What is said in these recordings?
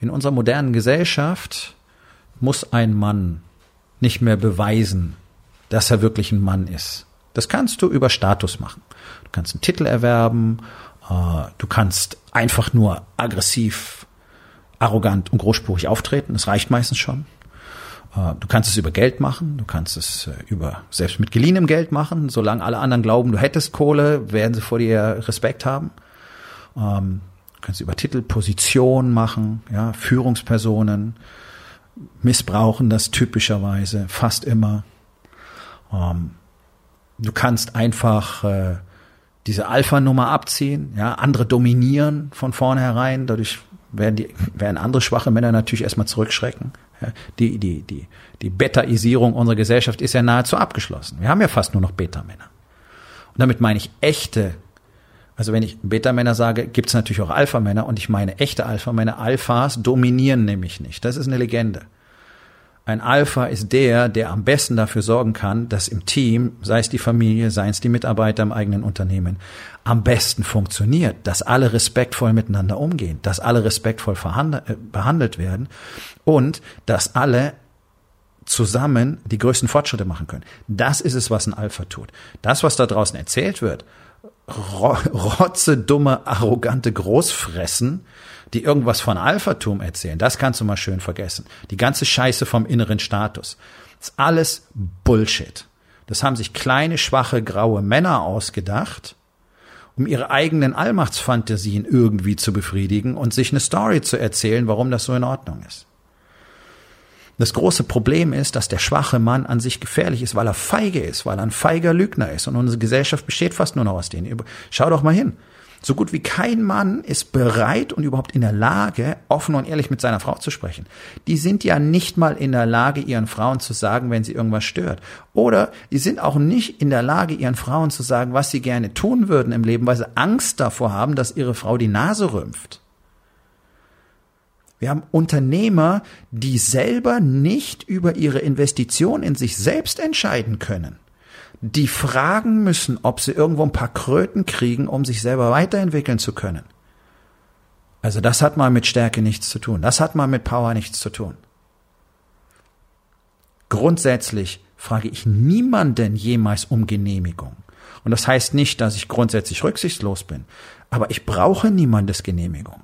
In unserer modernen Gesellschaft muss ein Mann nicht mehr beweisen, dass er wirklich ein Mann ist. Das kannst du über Status machen. Du kannst einen Titel erwerben, äh, du kannst einfach nur aggressiv, arrogant und großspurig auftreten. Das reicht meistens schon. Äh, du kannst es über Geld machen, du kannst es äh, über selbst mit geliehenem Geld machen. Solange alle anderen glauben, du hättest Kohle, werden sie vor dir Respekt haben. Du kannst über Titel Position machen, ja, Führungspersonen missbrauchen das typischerweise fast immer. Ähm, du kannst einfach äh, diese Alpha-Nummer abziehen, ja, andere dominieren von vornherein, dadurch werden die, werden andere schwache Männer natürlich erstmal zurückschrecken. Die, die, die, die Betaisierung unserer Gesellschaft ist ja nahezu abgeschlossen. Wir haben ja fast nur noch Beta-Männer. Und damit meine ich echte also wenn ich Beta-Männer sage, gibt es natürlich auch Alpha-Männer und ich meine echte Alpha-Männer. Alphas dominieren nämlich nicht. Das ist eine Legende. Ein Alpha ist der, der am besten dafür sorgen kann, dass im Team, sei es die Familie, sei es die Mitarbeiter im eigenen Unternehmen, am besten funktioniert, dass alle respektvoll miteinander umgehen, dass alle respektvoll äh, behandelt werden und dass alle zusammen die größten Fortschritte machen können. Das ist es, was ein Alpha tut. Das, was da draußen erzählt wird, rotze, dumme, arrogante Großfressen, die irgendwas von Alphatum erzählen, das kannst du mal schön vergessen. Die ganze Scheiße vom inneren Status. Das ist alles Bullshit. Das haben sich kleine, schwache, graue Männer ausgedacht, um ihre eigenen Allmachtsfantasien irgendwie zu befriedigen und sich eine Story zu erzählen, warum das so in Ordnung ist. Das große Problem ist, dass der schwache Mann an sich gefährlich ist, weil er feige ist, weil er ein feiger Lügner ist. Und unsere Gesellschaft besteht fast nur noch aus denen. Schau doch mal hin. So gut wie kein Mann ist bereit und überhaupt in der Lage, offen und ehrlich mit seiner Frau zu sprechen. Die sind ja nicht mal in der Lage, ihren Frauen zu sagen, wenn sie irgendwas stört. Oder die sind auch nicht in der Lage, ihren Frauen zu sagen, was sie gerne tun würden im Leben, weil sie Angst davor haben, dass ihre Frau die Nase rümpft. Wir haben Unternehmer, die selber nicht über ihre Investition in sich selbst entscheiden können. Die fragen müssen, ob sie irgendwo ein paar Kröten kriegen, um sich selber weiterentwickeln zu können. Also das hat mal mit Stärke nichts zu tun. Das hat mal mit Power nichts zu tun. Grundsätzlich frage ich niemanden jemals um Genehmigung. Und das heißt nicht, dass ich grundsätzlich rücksichtslos bin. Aber ich brauche niemandes Genehmigung.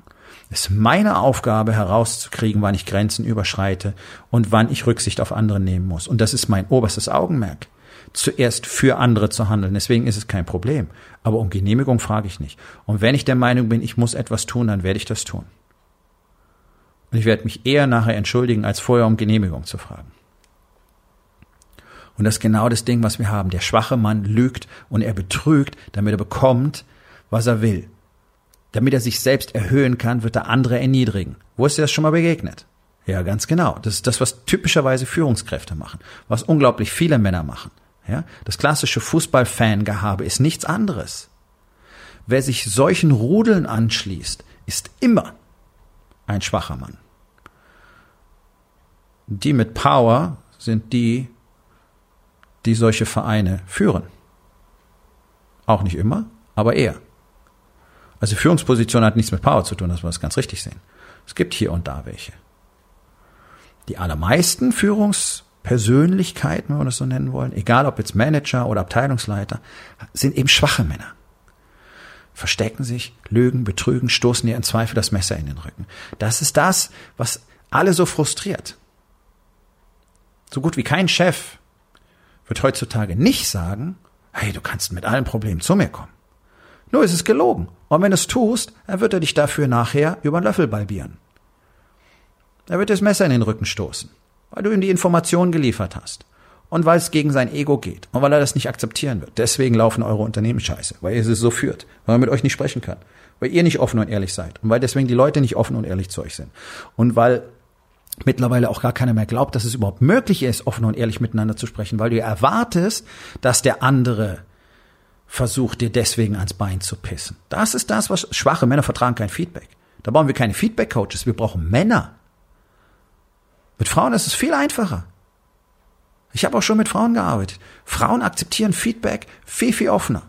Es ist meine Aufgabe herauszukriegen, wann ich Grenzen überschreite und wann ich Rücksicht auf andere nehmen muss. Und das ist mein oberstes Augenmerk. Zuerst für andere zu handeln. Deswegen ist es kein Problem. Aber um Genehmigung frage ich nicht. Und wenn ich der Meinung bin, ich muss etwas tun, dann werde ich das tun. Und ich werde mich eher nachher entschuldigen, als vorher um Genehmigung zu fragen. Und das ist genau das Ding, was wir haben. Der schwache Mann lügt und er betrügt, damit er bekommt, was er will. Damit er sich selbst erhöhen kann, wird er andere erniedrigen. Wo ist dir das schon mal begegnet? Ja, ganz genau. Das ist das, was typischerweise Führungskräfte machen, was unglaublich viele Männer machen. Ja, das klassische Fußballfangehabe ist nichts anderes. Wer sich solchen Rudeln anschließt, ist immer ein schwacher Mann. Die mit Power sind die, die solche Vereine führen. Auch nicht immer, aber eher. Also Führungsposition hat nichts mit Power zu tun, dass wir das ganz richtig sehen. Es gibt hier und da welche. Die allermeisten Führungspersönlichkeiten, wenn wir das so nennen wollen, egal ob jetzt Manager oder Abteilungsleiter, sind eben schwache Männer. Verstecken sich, lügen, betrügen, stoßen dir in Zweifel das Messer in den Rücken. Das ist das, was alle so frustriert. So gut wie kein Chef wird heutzutage nicht sagen, hey, du kannst mit allen Problemen zu mir kommen. Nur ist es gelogen. Und wenn du es tust, dann wird er dich dafür nachher über den Löffel balbieren. Er wird das Messer in den Rücken stoßen, weil du ihm die Informationen geliefert hast. und weil es gegen sein Ego geht und weil er das nicht akzeptieren wird. Deswegen laufen eure Unternehmen scheiße, weil ihr sie so führt, weil man mit euch nicht sprechen kann, weil ihr nicht offen und ehrlich seid und weil deswegen die Leute nicht offen und ehrlich zu euch sind und weil mittlerweile auch gar keiner mehr glaubt, dass es überhaupt möglich ist, offen und ehrlich miteinander zu sprechen, weil du erwartest, dass der andere versucht, dir deswegen ans Bein zu pissen. Das ist das, was schwache Männer vertragen kein Feedback. Da brauchen wir keine Feedback-Coaches, wir brauchen Männer. Mit Frauen ist es viel einfacher. Ich habe auch schon mit Frauen gearbeitet. Frauen akzeptieren Feedback viel, viel offener.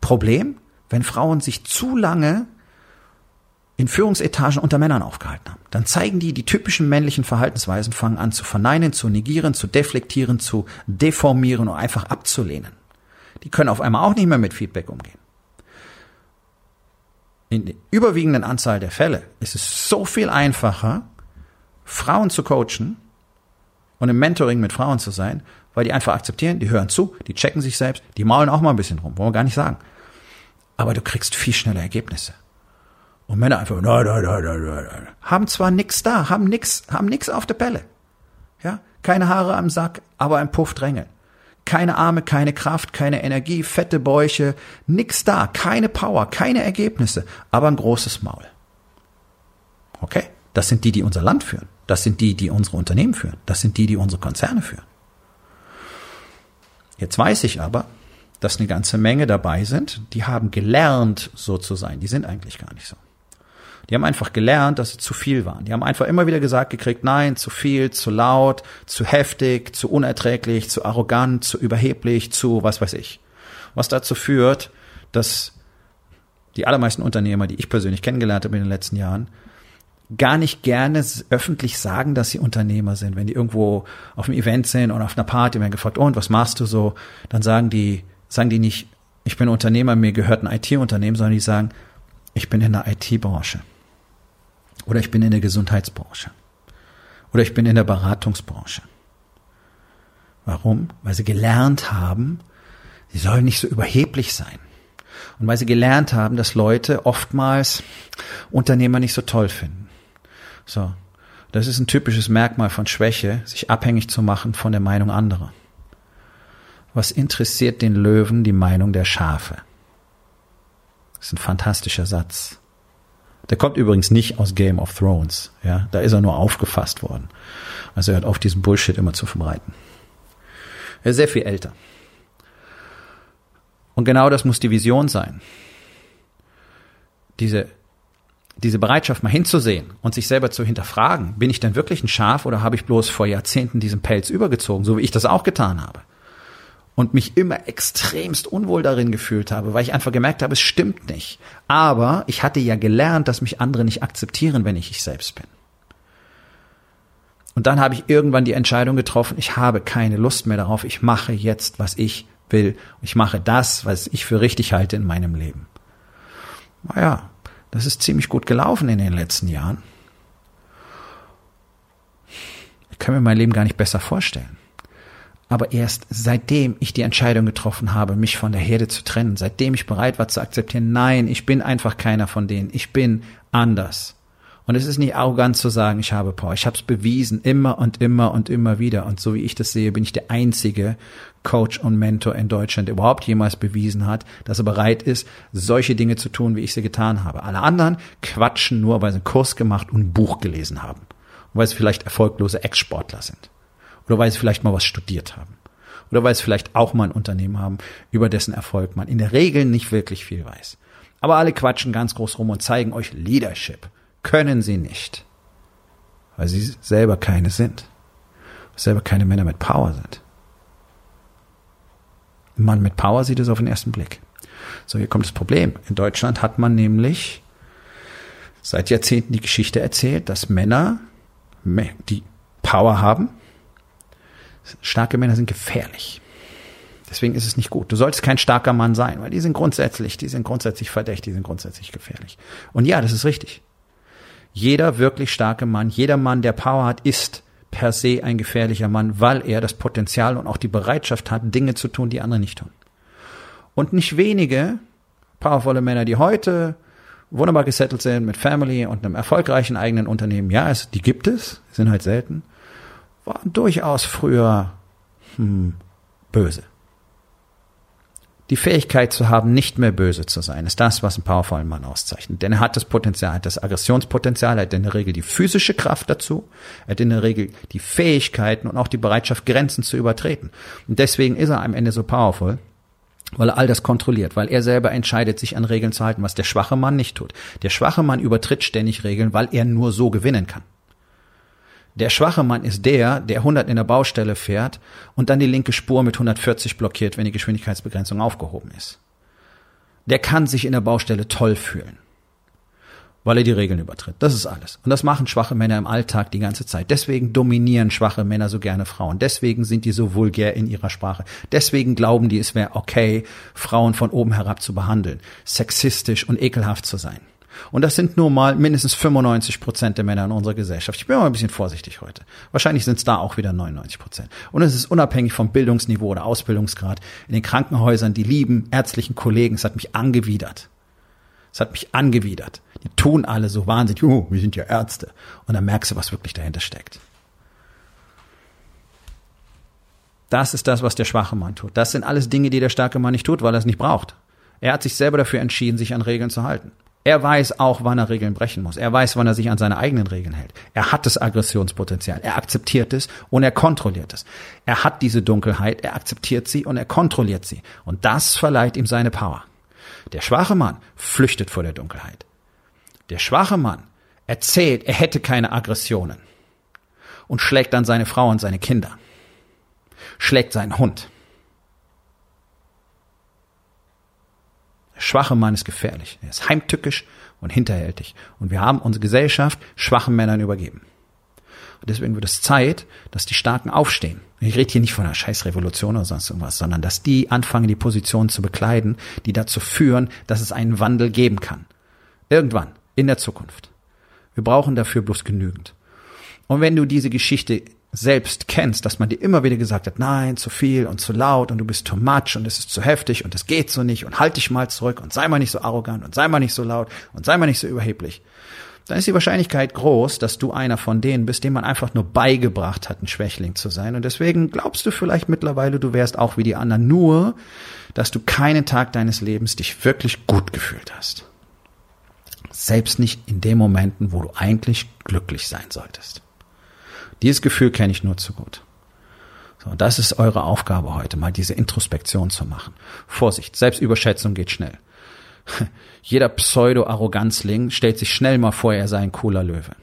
Problem, wenn Frauen sich zu lange in Führungsetagen unter Männern aufgehalten haben. Dann zeigen die die typischen männlichen Verhaltensweisen, fangen an zu verneinen, zu negieren, zu deflektieren, zu deformieren und einfach abzulehnen. Die können auf einmal auch nicht mehr mit Feedback umgehen. In der überwiegenden Anzahl der Fälle ist es so viel einfacher, Frauen zu coachen und im Mentoring mit Frauen zu sein, weil die einfach akzeptieren, die hören zu, die checken sich selbst, die maulen auch mal ein bisschen rum, wollen wir gar nicht sagen. Aber du kriegst viel schneller Ergebnisse. Und Männer einfach, nein, nein, nein, nein, nein, haben zwar nix da, haben nix, haben nix auf der Pelle. Ja, keine Haare am Sack, aber ein Puff drängeln. Keine Arme, keine Kraft, keine Energie, fette Bäuche, nix da, keine Power, keine Ergebnisse, aber ein großes Maul. Okay? Das sind die, die unser Land führen. Das sind die, die unsere Unternehmen führen. Das sind die, die unsere Konzerne führen. Jetzt weiß ich aber, dass eine ganze Menge dabei sind, die haben gelernt, so zu sein. Die sind eigentlich gar nicht so. Die haben einfach gelernt, dass sie zu viel waren. Die haben einfach immer wieder gesagt gekriegt, nein, zu viel, zu laut, zu heftig, zu unerträglich, zu arrogant, zu überheblich, zu was weiß ich. Was dazu führt, dass die allermeisten Unternehmer, die ich persönlich kennengelernt habe in den letzten Jahren, gar nicht gerne öffentlich sagen, dass sie Unternehmer sind. Wenn die irgendwo auf einem Event sind oder auf einer Party werden gefragt, und was machst du so? Dann sagen die, sagen die nicht, ich bin Unternehmer, mir gehört ein IT-Unternehmen, sondern die sagen, ich bin in der IT-Branche. Oder ich bin in der Gesundheitsbranche. Oder ich bin in der Beratungsbranche. Warum? Weil sie gelernt haben, sie sollen nicht so überheblich sein. Und weil sie gelernt haben, dass Leute oftmals Unternehmer nicht so toll finden. So. Das ist ein typisches Merkmal von Schwäche, sich abhängig zu machen von der Meinung anderer. Was interessiert den Löwen die Meinung der Schafe? Das ist ein fantastischer Satz. Der kommt übrigens nicht aus Game of Thrones. Ja, da ist er nur aufgefasst worden. Also er hat auf diesen Bullshit immer zu verbreiten. Er ist sehr viel älter. Und genau das muss die Vision sein. Diese, diese Bereitschaft mal hinzusehen und sich selber zu hinterfragen, bin ich denn wirklich ein Schaf oder habe ich bloß vor Jahrzehnten diesen Pelz übergezogen, so wie ich das auch getan habe? Und mich immer extremst unwohl darin gefühlt habe, weil ich einfach gemerkt habe, es stimmt nicht. Aber ich hatte ja gelernt, dass mich andere nicht akzeptieren, wenn ich ich selbst bin. Und dann habe ich irgendwann die Entscheidung getroffen, ich habe keine Lust mehr darauf, ich mache jetzt, was ich will. Ich mache das, was ich für richtig halte in meinem Leben. Naja, das ist ziemlich gut gelaufen in den letzten Jahren. Ich kann mir mein Leben gar nicht besser vorstellen. Aber erst seitdem ich die Entscheidung getroffen habe, mich von der Herde zu trennen, seitdem ich bereit war zu akzeptieren, nein, ich bin einfach keiner von denen, ich bin anders. Und es ist nicht arrogant zu sagen, ich habe Power. Ich habe es bewiesen, immer und immer und immer wieder. Und so wie ich das sehe, bin ich der einzige Coach und Mentor in Deutschland, der überhaupt jemals bewiesen hat, dass er bereit ist, solche Dinge zu tun, wie ich sie getan habe. Alle anderen quatschen nur, weil sie einen Kurs gemacht und ein Buch gelesen haben. Und weil sie vielleicht erfolglose Ex-Sportler sind. Oder weil sie vielleicht mal was studiert haben. Oder weil sie vielleicht auch mal ein Unternehmen haben, über dessen Erfolg man in der Regel nicht wirklich viel weiß. Aber alle quatschen ganz groß rum und zeigen euch Leadership. Können sie nicht. Weil sie selber keine sind. Selber keine Männer mit Power sind. Ein Mann mit Power sieht es auf den ersten Blick. So, hier kommt das Problem. In Deutschland hat man nämlich seit Jahrzehnten die Geschichte erzählt, dass Männer, die Power haben, starke Männer sind gefährlich. Deswegen ist es nicht gut. Du solltest kein starker Mann sein, weil die sind grundsätzlich, die sind grundsätzlich verdächtig, die sind grundsätzlich gefährlich. Und ja, das ist richtig. Jeder wirklich starke Mann, jeder Mann, der Power hat, ist per se ein gefährlicher Mann, weil er das Potenzial und auch die Bereitschaft hat, Dinge zu tun, die andere nicht tun. Und nicht wenige powervolle Männer, die heute wunderbar gesettelt sind mit Family und einem erfolgreichen eigenen Unternehmen, ja, es, die gibt es, sind halt selten waren durchaus früher hm, böse. Die Fähigkeit zu haben, nicht mehr böse zu sein, ist das, was einen powervollen Mann auszeichnet. Denn er hat das Potenzial, er hat das Aggressionspotenzial, er hat in der Regel die physische Kraft dazu, er hat in der Regel die Fähigkeiten und auch die Bereitschaft, Grenzen zu übertreten. Und deswegen ist er am Ende so powerful, weil er all das kontrolliert, weil er selber entscheidet, sich an Regeln zu halten, was der schwache Mann nicht tut. Der schwache Mann übertritt ständig Regeln, weil er nur so gewinnen kann. Der schwache Mann ist der, der 100 in der Baustelle fährt und dann die linke Spur mit 140 blockiert, wenn die Geschwindigkeitsbegrenzung aufgehoben ist. Der kann sich in der Baustelle toll fühlen, weil er die Regeln übertritt. Das ist alles. Und das machen schwache Männer im Alltag die ganze Zeit. Deswegen dominieren schwache Männer so gerne Frauen. Deswegen sind die so vulgär in ihrer Sprache. Deswegen glauben die, es wäre okay, Frauen von oben herab zu behandeln, sexistisch und ekelhaft zu sein. Und das sind nur mal mindestens 95 Prozent der Männer in unserer Gesellschaft. Ich bin mal ein bisschen vorsichtig heute. Wahrscheinlich sind es da auch wieder 99 Prozent. Und es ist unabhängig vom Bildungsniveau oder Ausbildungsgrad. In den Krankenhäusern, die lieben ärztlichen Kollegen, es hat mich angewidert. Es hat mich angewidert. Die tun alle so wahnsinnig, oh, wir sind ja Ärzte. Und dann merkst du, was wirklich dahinter steckt. Das ist das, was der schwache Mann tut. Das sind alles Dinge, die der starke Mann nicht tut, weil er es nicht braucht. Er hat sich selber dafür entschieden, sich an Regeln zu halten. Er weiß auch, wann er Regeln brechen muss. Er weiß, wann er sich an seine eigenen Regeln hält. Er hat das Aggressionspotenzial. Er akzeptiert es und er kontrolliert es. Er hat diese Dunkelheit, er akzeptiert sie und er kontrolliert sie. Und das verleiht ihm seine Power. Der schwache Mann flüchtet vor der Dunkelheit. Der schwache Mann erzählt, er hätte keine Aggressionen und schlägt dann seine Frau und seine Kinder. Schlägt seinen Hund schwache Mann ist gefährlich. Er ist heimtückisch und hinterhältig. Und wir haben unsere Gesellschaft schwachen Männern übergeben. Und deswegen wird es Zeit, dass die Starken aufstehen. Ich rede hier nicht von einer Scheißrevolution oder sonst irgendwas, sondern dass die anfangen, die Positionen zu bekleiden, die dazu führen, dass es einen Wandel geben kann. Irgendwann, in der Zukunft. Wir brauchen dafür bloß genügend. Und wenn du diese Geschichte selbst kennst, dass man dir immer wieder gesagt hat, nein, zu viel und zu laut und du bist too much und es ist zu heftig und es geht so nicht und halt dich mal zurück und sei mal nicht so arrogant und sei mal nicht so laut und sei mal nicht so überheblich, dann ist die Wahrscheinlichkeit groß, dass du einer von denen bist, dem man einfach nur beigebracht hat, ein Schwächling zu sein. Und deswegen glaubst du vielleicht mittlerweile, du wärst auch wie die anderen, nur, dass du keinen Tag deines Lebens dich wirklich gut gefühlt hast. Selbst nicht in den Momenten, wo du eigentlich glücklich sein solltest. Dieses Gefühl kenne ich nur zu gut. So, das ist eure Aufgabe heute, mal diese Introspektion zu machen. Vorsicht, Selbstüberschätzung geht schnell. Jeder Pseudo-Arroganzling stellt sich schnell mal vor, er sei ein cooler Löwe.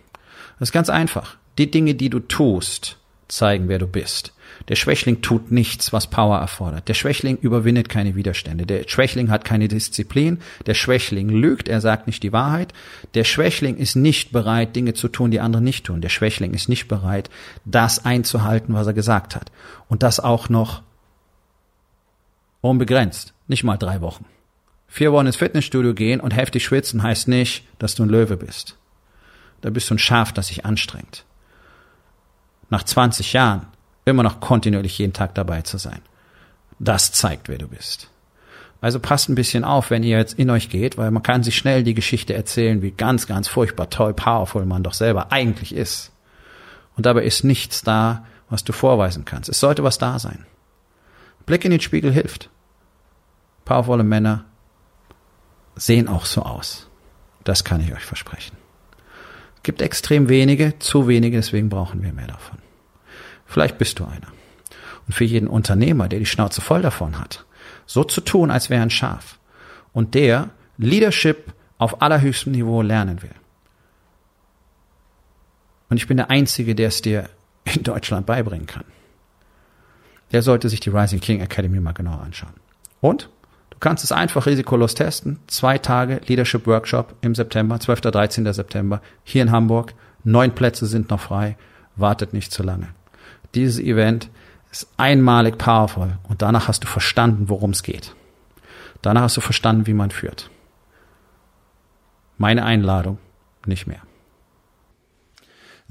Das ist ganz einfach. Die Dinge, die du tust, zeigen, wer du bist. Der Schwächling tut nichts, was Power erfordert. Der Schwächling überwindet keine Widerstände. Der Schwächling hat keine Disziplin. Der Schwächling lügt, er sagt nicht die Wahrheit. Der Schwächling ist nicht bereit, Dinge zu tun, die andere nicht tun. Der Schwächling ist nicht bereit, das einzuhalten, was er gesagt hat. Und das auch noch unbegrenzt. Nicht mal drei Wochen. Vier Wochen ins Fitnessstudio gehen und heftig schwitzen heißt nicht, dass du ein Löwe bist. Da bist du ein Schaf, das sich anstrengt. Nach 20 Jahren immer noch kontinuierlich jeden Tag dabei zu sein. Das zeigt, wer du bist. Also passt ein bisschen auf, wenn ihr jetzt in euch geht, weil man kann sich schnell die Geschichte erzählen, wie ganz, ganz furchtbar toll, powerful man doch selber eigentlich ist. Und dabei ist nichts da, was du vorweisen kannst. Es sollte was da sein. Blick in den Spiegel hilft. Powervolle Männer sehen auch so aus. Das kann ich euch versprechen. Gibt extrem wenige, zu wenige, deswegen brauchen wir mehr davon. Vielleicht bist du einer. Und für jeden Unternehmer, der die Schnauze voll davon hat, so zu tun, als wäre ein Schaf und der Leadership auf allerhöchstem Niveau lernen will. Und ich bin der Einzige, der es dir in Deutschland beibringen kann. Der sollte sich die Rising King Academy mal genauer anschauen. Und du kannst es einfach risikolos testen. Zwei Tage Leadership Workshop im September, 12. 13. September, hier in Hamburg. Neun Plätze sind noch frei. Wartet nicht zu lange. Dieses Event ist einmalig powerful und danach hast du verstanden, worum es geht. Danach hast du verstanden, wie man führt. Meine Einladung, nicht mehr.